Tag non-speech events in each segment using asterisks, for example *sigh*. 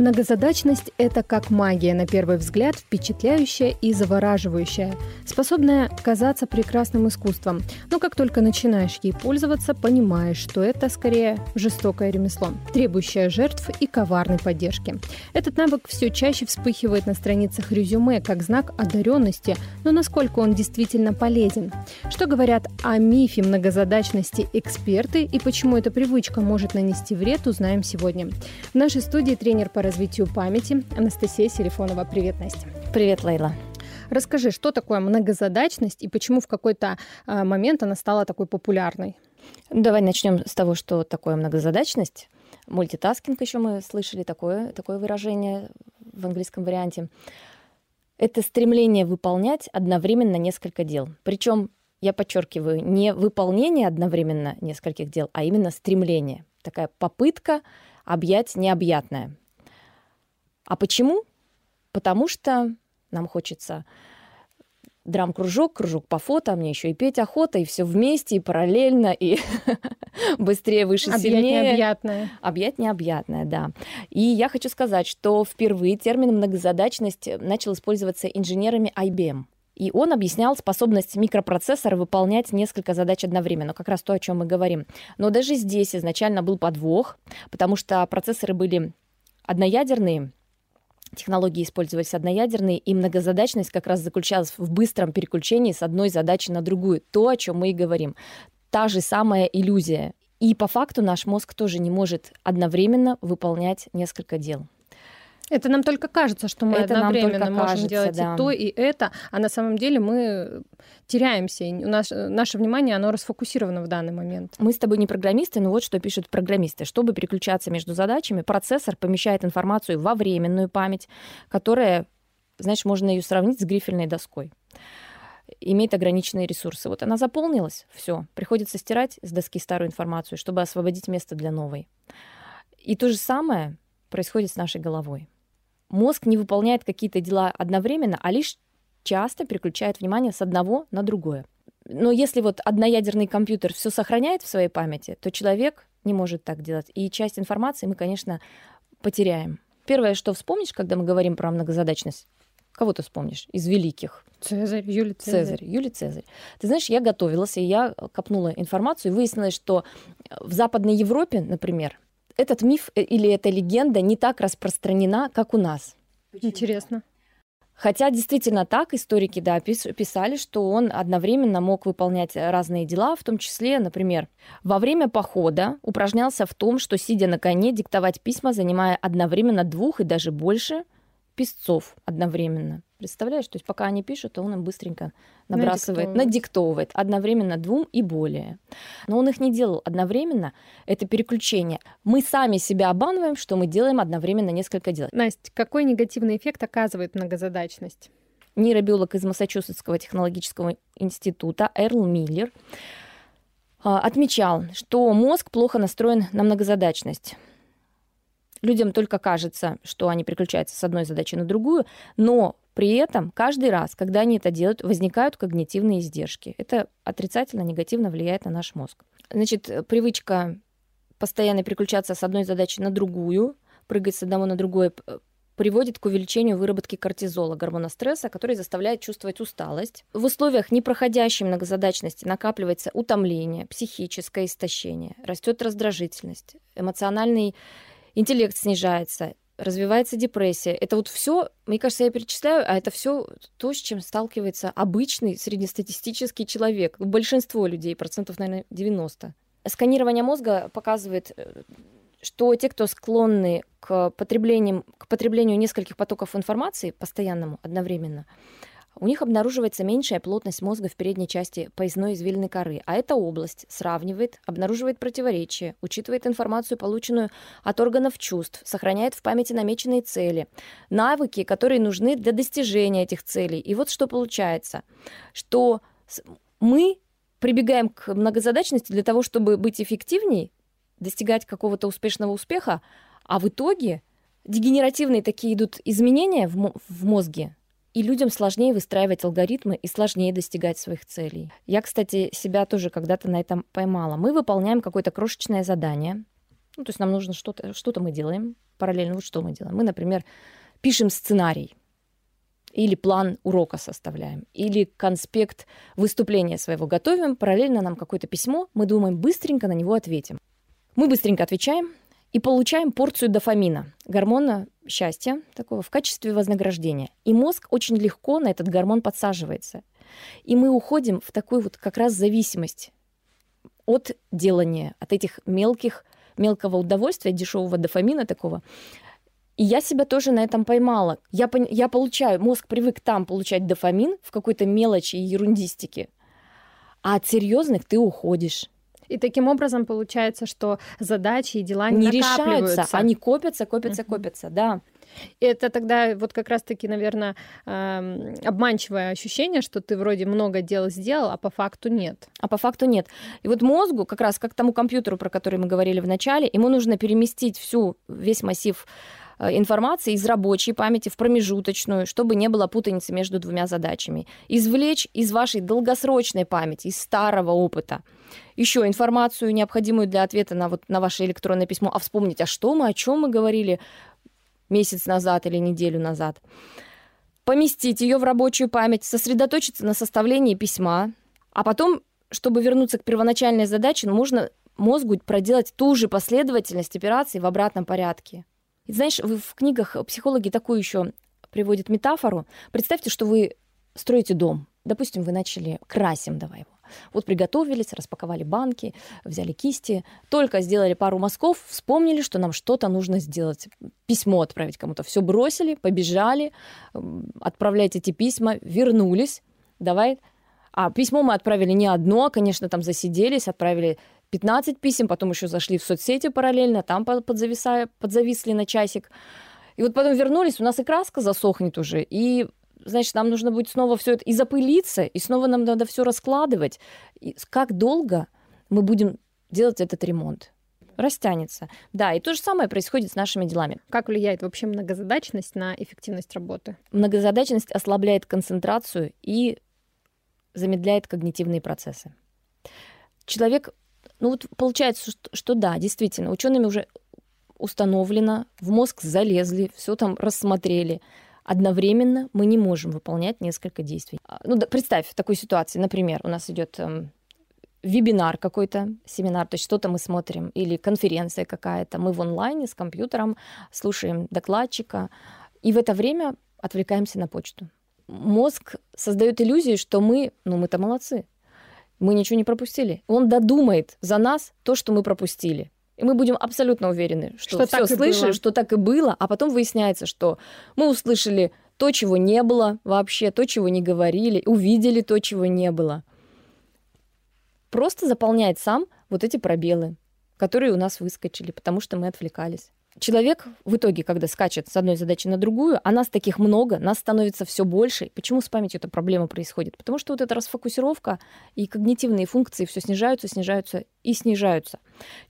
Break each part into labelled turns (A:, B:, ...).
A: Многозадачность – это как магия, на первый взгляд, впечатляющая и завораживающая, способная казаться прекрасным искусством. Но как только начинаешь ей пользоваться, понимаешь, что это скорее жестокое ремесло, требующее жертв и коварной поддержки. Этот навык все чаще вспыхивает на страницах резюме как знак одаренности, но насколько он действительно полезен? Что говорят о мифе многозадачности эксперты и почему эта привычка может нанести вред, узнаем сегодня. В нашей студии тренер по развитию памяти Анастасия Селифонова. Привет, Настя.
B: Привет, Лейла.
A: Расскажи, что такое многозадачность и почему в какой-то а, момент она стала такой популярной?
B: Давай начнем с того, что такое многозадачность. Multitasking еще мы слышали такое, такое выражение в английском варианте. Это стремление выполнять одновременно несколько дел. Причем, я подчеркиваю, не выполнение одновременно нескольких дел, а именно стремление. Такая попытка объять необъятное. А почему? Потому что нам хочется драм-кружок, кружок по фото, а мне еще и петь охота, и все вместе, и параллельно, и *laughs* быстрее, выше,
A: Объять
B: сильнее.
A: необъятное.
B: Объять необъятное, да. И я хочу сказать, что впервые термин многозадачность начал использоваться инженерами IBM. И он объяснял способность микропроцессора выполнять несколько задач одновременно, как раз то, о чем мы говорим. Но даже здесь изначально был подвох, потому что процессоры были одноядерные, технологии использовались одноядерные, и многозадачность как раз заключалась в быстром переключении с одной задачи на другую. То, о чем мы и говорим. Та же самая иллюзия. И по факту наш мозг тоже не может одновременно выполнять несколько дел.
A: Это нам только кажется, что мы
B: Это нам
A: одновременно
B: только
A: можем
B: кажется,
A: делать
B: да.
A: и то, и это, а на самом деле мы теряемся. И у нас, наше внимание, оно расфокусировано в данный момент.
B: Мы с тобой не программисты, но вот что пишут программисты. Чтобы переключаться между задачами, процессор помещает информацию во временную память, которая, знаешь, можно ее сравнить с грифельной доской имеет ограниченные ресурсы. Вот она заполнилась, все, приходится стирать с доски старую информацию, чтобы освободить место для новой. И то же самое происходит с нашей головой. Мозг не выполняет какие-то дела одновременно, а лишь часто переключает внимание с одного на другое. Но если вот одноядерный компьютер все сохраняет в своей памяти, то человек не может так делать. И часть информации мы, конечно, потеряем. Первое, что вспомнишь, когда мы говорим про многозадачность, кого ты вспомнишь из великих?
A: Цезарь, Юлий Цезарь.
B: Цезарь, Юлий Цезарь. Ты знаешь, я готовилась, и я копнула информацию, и выяснилось, что в Западной Европе, например, этот миф э, или эта легенда не так распространена, как у нас.
A: Интересно.
B: Хотя действительно так историки да, пис- писали, что он одновременно мог выполнять разные дела, в том числе, например, во время похода упражнялся в том, что, сидя на коне, диктовать письма, занимая одновременно двух и даже больше писцов одновременно. Представляешь, то есть пока они пишут, то он им быстренько набрасывает,
A: Надиктовывает.
B: надиктовывает одновременно двум и более. Но он их не делал одновременно, это переключение. Мы сами себя обманываем, что мы делаем одновременно несколько дел.
A: Настя, какой негативный эффект оказывает многозадачность?
B: нейробиолог из Массачусетского технологического института Эрл Миллер а, отмечал, что мозг плохо настроен на многозадачность. Людям только кажется, что они переключаются с одной задачи на другую, но при этом каждый раз, когда они это делают, возникают когнитивные издержки. Это отрицательно, негативно влияет на наш мозг. Значит, э, привычка постоянно переключаться с одной задачи на другую, прыгать с одного на другое, п- приводит к увеличению выработки кортизола, гормона стресса, который заставляет чувствовать усталость. В условиях непроходящей многозадачности накапливается утомление, психическое истощение, растет раздражительность, эмоциональный интеллект снижается, развивается депрессия. Это вот все, мне кажется, я перечисляю, а это все то, с чем сталкивается обычный среднестатистический человек. Большинство людей, процентов, наверное, 90. Сканирование мозга показывает, э, что те, кто склонны к потреблению, к потреблению нескольких потоков информации постоянному, одновременно, у них обнаруживается меньшая плотность мозга в передней части поясной извилины коры, а эта область сравнивает, обнаруживает противоречия, учитывает информацию, полученную от органов чувств, сохраняет в памяти намеченные цели, навыки, которые нужны для достижения этих целей. И вот что получается, что мы прибегаем к многозадачности для того, чтобы быть эффективней, достигать какого-то успешного успеха, а в итоге дегенеративные такие идут изменения в, в мозге, и людям сложнее выстраивать алгоритмы и сложнее достигать своих целей. Я, кстати, себя тоже когда-то на этом поймала. Мы выполняем какое-то крошечное задание. Ну, то есть нам нужно что-то, что-то мы делаем параллельно. Вот что мы делаем. Мы, например, пишем сценарий или план урока составляем, или конспект выступления своего готовим, параллельно нам какое-то письмо, мы думаем, быстренько на него ответим. Мы быстренько отвечаем и получаем порцию дофамина, гормона счастья такого в качестве вознаграждения. И мозг очень легко на этот гормон подсаживается. И мы уходим в такую вот как раз зависимость от делания, от этих мелких, мелкого удовольствия, дешевого дофамина такого, и я себя тоже на этом поймала. Я, я получаю, мозг привык там получать дофамин в какой-то мелочи и ерундистике, а от серьезных ты уходишь.
A: И таким образом получается, что задачи и дела
B: не, не решаются, они копятся, копятся, uh-huh. копятся, да.
A: И это тогда вот как раз-таки, наверное, эм, обманчивое ощущение, что ты вроде много дел сделал, а по факту нет.
B: А по факту нет. И вот мозгу, как раз как тому компьютеру, про который мы говорили в начале, ему нужно переместить всю, весь массив информации из рабочей памяти в промежуточную, чтобы не было путаницы между двумя задачами. Извлечь из вашей долгосрочной памяти, из старого опыта, еще информацию, необходимую для ответа на, вот, на ваше электронное письмо, а вспомнить, а что мы, о чем мы говорили месяц назад или неделю назад. Поместить ее в рабочую память, сосредоточиться на составлении письма, а потом, чтобы вернуться к первоначальной задаче, нужно мозгу проделать ту же последовательность операций в обратном порядке. И знаешь, в книгах психологи такую еще приводят метафору. Представьте, что вы строите дом. Допустим, вы начали красим, давай его. Вот приготовились, распаковали банки, взяли кисти, только сделали пару мазков, вспомнили, что нам что-то нужно сделать. Письмо отправить кому-то. Все бросили, побежали, отправлять эти письма, вернулись. Давай. А письмо мы отправили не одно, конечно, там засиделись, отправили 15 писем, потом еще зашли в соцсети параллельно, там подзависая, подзависли на часик. И вот потом вернулись, у нас и краска засохнет уже, и значит, нам нужно будет снова все это и запылиться, и снова нам надо все раскладывать. И как долго мы будем делать этот ремонт? Растянется. Да, и то же самое происходит с нашими делами.
A: Как влияет вообще многозадачность на эффективность работы?
B: Многозадачность ослабляет концентрацию и замедляет когнитивные процессы. Человек ну вот получается, что, что да, действительно, учеными уже установлено, в мозг залезли, все там рассмотрели. Одновременно мы не можем выполнять несколько действий. А, ну, да, представь в такой ситуации, например, у нас идет эм, вебинар какой-то, семинар, то есть что-то мы смотрим, или конференция какая-то, мы в онлайне с компьютером слушаем докладчика, и в это время отвлекаемся на почту. Мозг создает иллюзию, что мы, ну мы-то молодцы, мы ничего не пропустили. Он додумает за нас то, что мы пропустили. И мы будем абсолютно уверены, что, что все слышали, было. что так и было, а потом выясняется, что мы услышали то, чего не было вообще, то, чего не говорили, увидели то, чего не было. Просто заполняет сам вот эти пробелы, которые у нас выскочили, потому что мы отвлекались человек в итоге, когда скачет с одной задачи на другую, а нас таких много, нас становится все больше. Почему с памятью эта проблема происходит? Потому что вот эта расфокусировка и когнитивные функции все снижаются, снижаются и снижаются.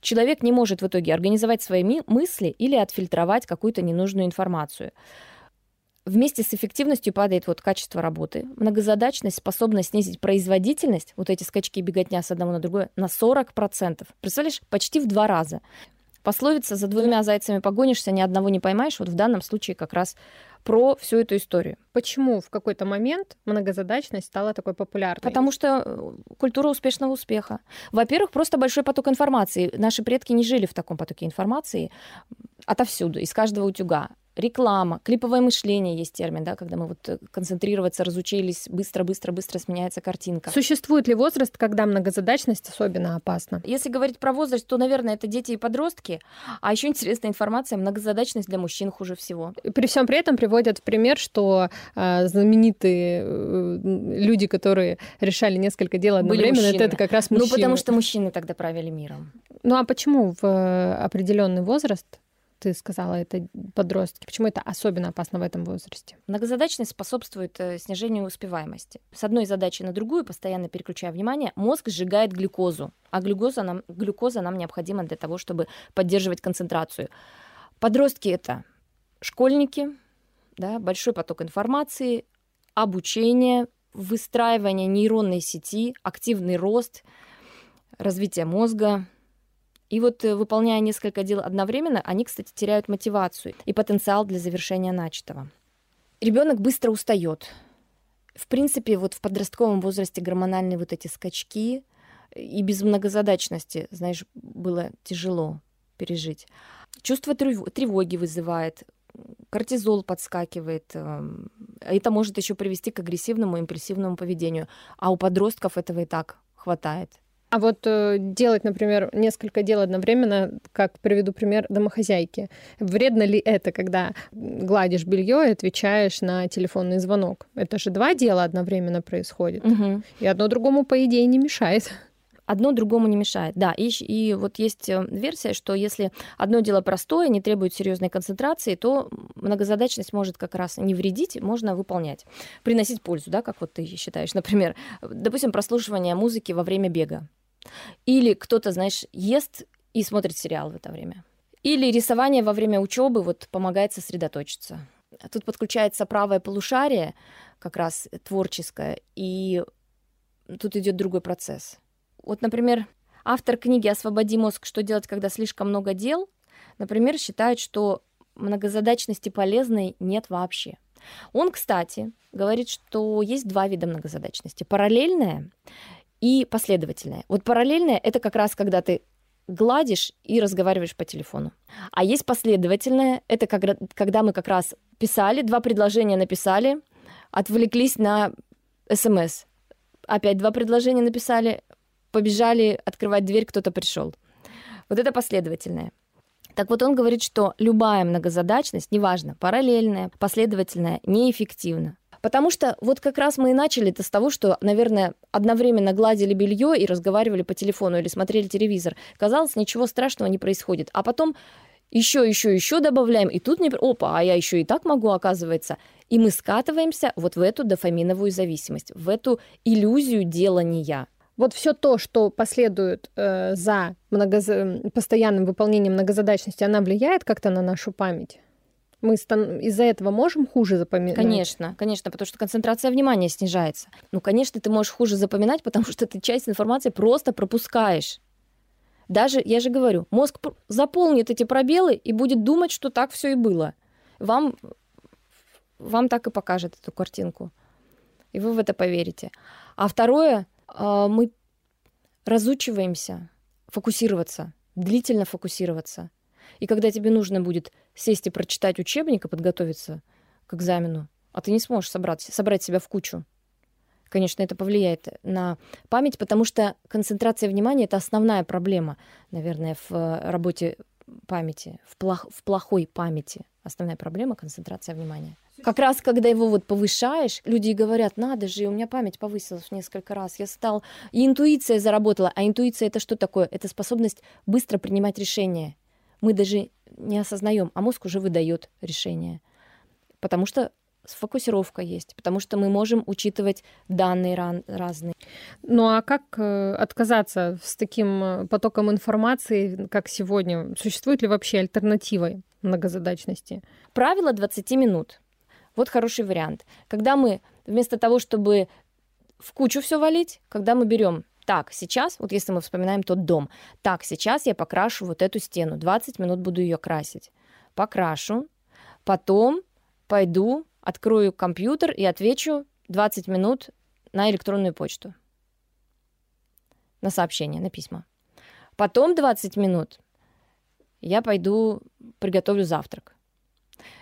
B: Человек не может в итоге организовать свои мысли или отфильтровать какую-то ненужную информацию. Вместе с эффективностью падает вот качество работы, многозадачность, способность снизить производительность, вот эти скачки и беготня с одного на другое, на 40%. Представляешь, почти в два раза. Пословица «за двумя зайцами погонишься, ни одного не поймаешь» вот в данном случае как раз про всю эту историю.
A: Почему в какой-то момент многозадачность стала такой популярной?
B: Потому что э, культура успешного успеха. Во-первых, просто большой поток информации. Наши предки не жили в таком потоке информации отовсюду, из каждого утюга реклама, клиповое мышление есть термин, да, когда мы вот э, концентрироваться разучились, быстро-быстро-быстро сменяется картинка.
A: Существует ли возраст, когда многозадачность особенно опасна?
B: Если говорить про возраст, то, наверное, это дети и подростки. А еще интересная информация, многозадачность для мужчин хуже всего.
A: При всем при этом приводят в пример, что э, знаменитые э, люди, которые решали несколько дел одновременно, это, это как раз мужчины.
B: Ну, потому что мужчины тогда правили миром.
A: Ну, а почему в э, определенный возраст ты сказала, это подростки. Почему это особенно опасно в этом возрасте?
B: Многозадачность способствует э, снижению успеваемости. С одной задачи на другую, постоянно переключая внимание, мозг сжигает глюкозу, а глюкоза нам, глюкоза нам необходима для того, чтобы поддерживать концентрацию. Подростки — это школьники, да, большой поток информации, обучение, выстраивание нейронной сети, активный рост, развитие мозга. И вот э, выполняя несколько дел одновременно, они, кстати, теряют мотивацию и потенциал для завершения начатого. Ребенок быстро устает. В принципе, вот в подростковом возрасте гормональные вот эти скачки и без многозадачности, знаешь, было тяжело пережить. Чувство тревоги вызывает, кортизол подскакивает. Эм, это может еще привести к агрессивному, импульсивному поведению. А у подростков этого и так хватает.
A: А вот э, делать, например, несколько дел одновременно, как приведу пример домохозяйки. Вредно ли это, когда гладишь белье и отвечаешь на телефонный звонок? Это же два дела одновременно происходит. Угу. И одно другому, по идее, не мешает
B: одно другому не мешает. Да, и, и вот есть э, версия, что если одно дело простое, не требует серьезной концентрации, то многозадачность может как раз не вредить, можно выполнять, приносить пользу, да, как вот ты считаешь, например, допустим, прослушивание музыки во время бега. Или кто-то, знаешь, ест и смотрит сериал в это время. Или рисование во время учебы вот помогает сосредоточиться. Тут подключается правое полушарие, как раз творческое, и тут идет другой процесс. Вот, например, автор книги «Освободи мозг. Что делать, когда слишком много дел», например, считает, что многозадачности полезной нет вообще. Он, кстати, говорит, что есть два вида многозадачности. Параллельная и последовательная. Вот параллельная — это как раз когда ты гладишь и разговариваешь по телефону. А есть последовательная — это когда, когда мы как раз писали, два предложения написали, отвлеклись на СМС. Опять два предложения написали, побежали открывать дверь, кто-то пришел. Вот это последовательное. Так вот он говорит, что любая многозадачность, неважно, параллельная, последовательная, неэффективна. Потому что вот как раз мы и начали это с того, что, наверное, одновременно гладили белье и разговаривали по телефону или смотрели телевизор. Казалось, ничего страшного не происходит. А потом еще, еще, еще добавляем, и тут не... Опа, а я еще и так могу, оказывается. И мы скатываемся вот в эту дофаминовую зависимость, в эту иллюзию делания.
A: Вот все то, что последует э, за многоз... постоянным выполнением многозадачности, она влияет как-то на нашу память? Мы из-за этого можем хуже запоминать?
B: Конечно, конечно, потому что концентрация внимания снижается. Ну, конечно, ты можешь хуже запоминать, *laughs* потому что ты часть информации просто пропускаешь. Даже, я же говорю, мозг заполнит эти пробелы и будет думать, что так все и было. Вам, вам так и покажет эту картинку. И вы в это поверите. А второе, а, мы разучиваемся фокусироваться, длительно фокусироваться. И когда тебе нужно будет сесть и прочитать учебник и подготовиться к экзамену, а ты не сможешь собрать, собрать себя в кучу, конечно, это повлияет на память, потому что концентрация внимания — это основная проблема, наверное, в работе памяти, в, плох, в плохой памяти. Основная проблема — концентрация внимания. Как раз, когда его вот повышаешь, люди говорят, надо же, у меня память повысилась в несколько раз, я стал... И интуиция заработала. А интуиция это что такое? Это способность быстро принимать решения. Мы даже не осознаем, а мозг уже выдает решение. Потому что сфокусировка есть, потому что мы можем учитывать данные ран- разные.
A: Ну а как э, отказаться с таким э, потоком информации, как сегодня? Существует ли вообще альтернатива многозадачности?
B: Правило 20 минут. Вот хороший вариант. Когда мы вместо того, чтобы в кучу все валить, когда мы берем так, сейчас, вот если мы вспоминаем тот дом, так, сейчас я покрашу вот эту стену, 20 минут буду ее красить. Покрашу, потом пойду, открою компьютер и отвечу 20 минут на электронную почту, на сообщения, на письма. Потом 20 минут я пойду приготовлю завтрак.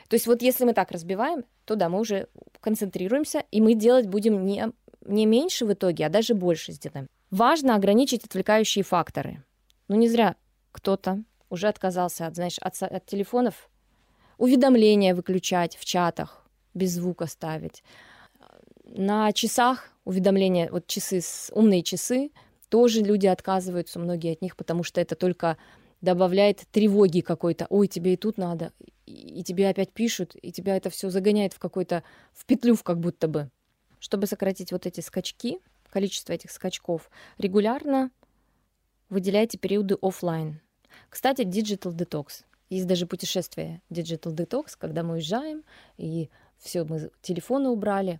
B: То есть вот если мы так разбиваем, то да, мы уже концентрируемся, и мы делать будем не, не меньше в итоге, а даже больше сделаем. Важно ограничить отвлекающие факторы. Ну не зря кто-то уже отказался от, знаешь, от, от телефонов. Уведомления выключать в чатах, без звука ставить. На часах уведомления, вот часы, умные часы, тоже люди отказываются, многие от них, потому что это только добавляет тревоги какой-то. Ой, тебе и тут надо, и тебе опять пишут, и тебя это все загоняет в какой-то, в петлю в как будто бы. Чтобы сократить вот эти скачки, количество этих скачков, регулярно выделяйте периоды офлайн. Кстати, digital detox. Есть даже путешествие digital detox, когда мы уезжаем, и все, мы телефоны убрали.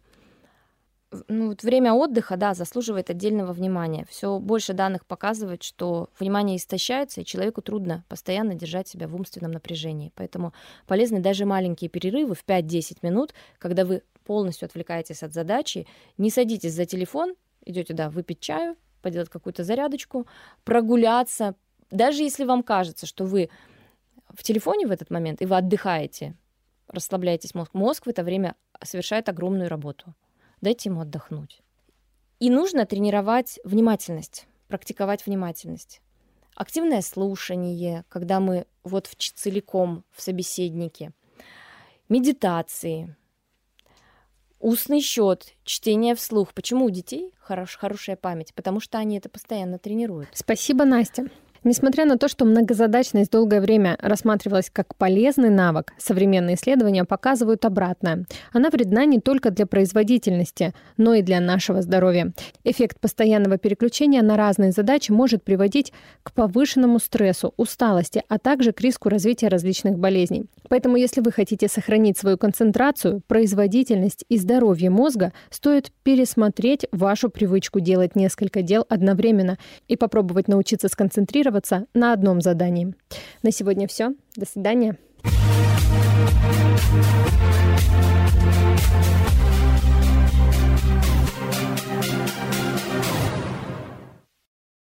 B: ну, вот время отдыха, да, заслуживает отдельного внимания. Все больше данных показывает, что внимание истощается, и человеку трудно постоянно держать себя в умственном напряжении. Поэтому полезны даже маленькие перерывы в 5-10 минут, когда вы полностью отвлекаетесь от задачи, не садитесь за телефон, идете, да, выпить чаю, поделать какую-то зарядочку, прогуляться. Даже если вам кажется, что вы в телефоне в этот момент, и вы отдыхаете, расслабляетесь мозг, мозг в это время совершает огромную работу. Дайте ему отдохнуть. И нужно тренировать внимательность, практиковать внимательность. Активное слушание, когда мы вот в, целиком в собеседнике. Медитации, устный счет, чтение вслух. Почему у детей хорош, хорошая память? Потому что они это постоянно тренируют.
A: Спасибо, Настя. Несмотря на то, что многозадачность долгое время рассматривалась как полезный навык, современные исследования показывают обратное. Она вредна не только для производительности, но и для нашего здоровья. Эффект постоянного переключения на разные задачи может приводить к повышенному стрессу, усталости, а также к риску развития различных болезней. Поэтому, если вы хотите сохранить свою концентрацию, производительность и здоровье мозга, стоит пересмотреть вашу привычку делать несколько дел одновременно и попробовать научиться сконцентрироваться сконцентрироваться на одном задании. На сегодня все. До свидания.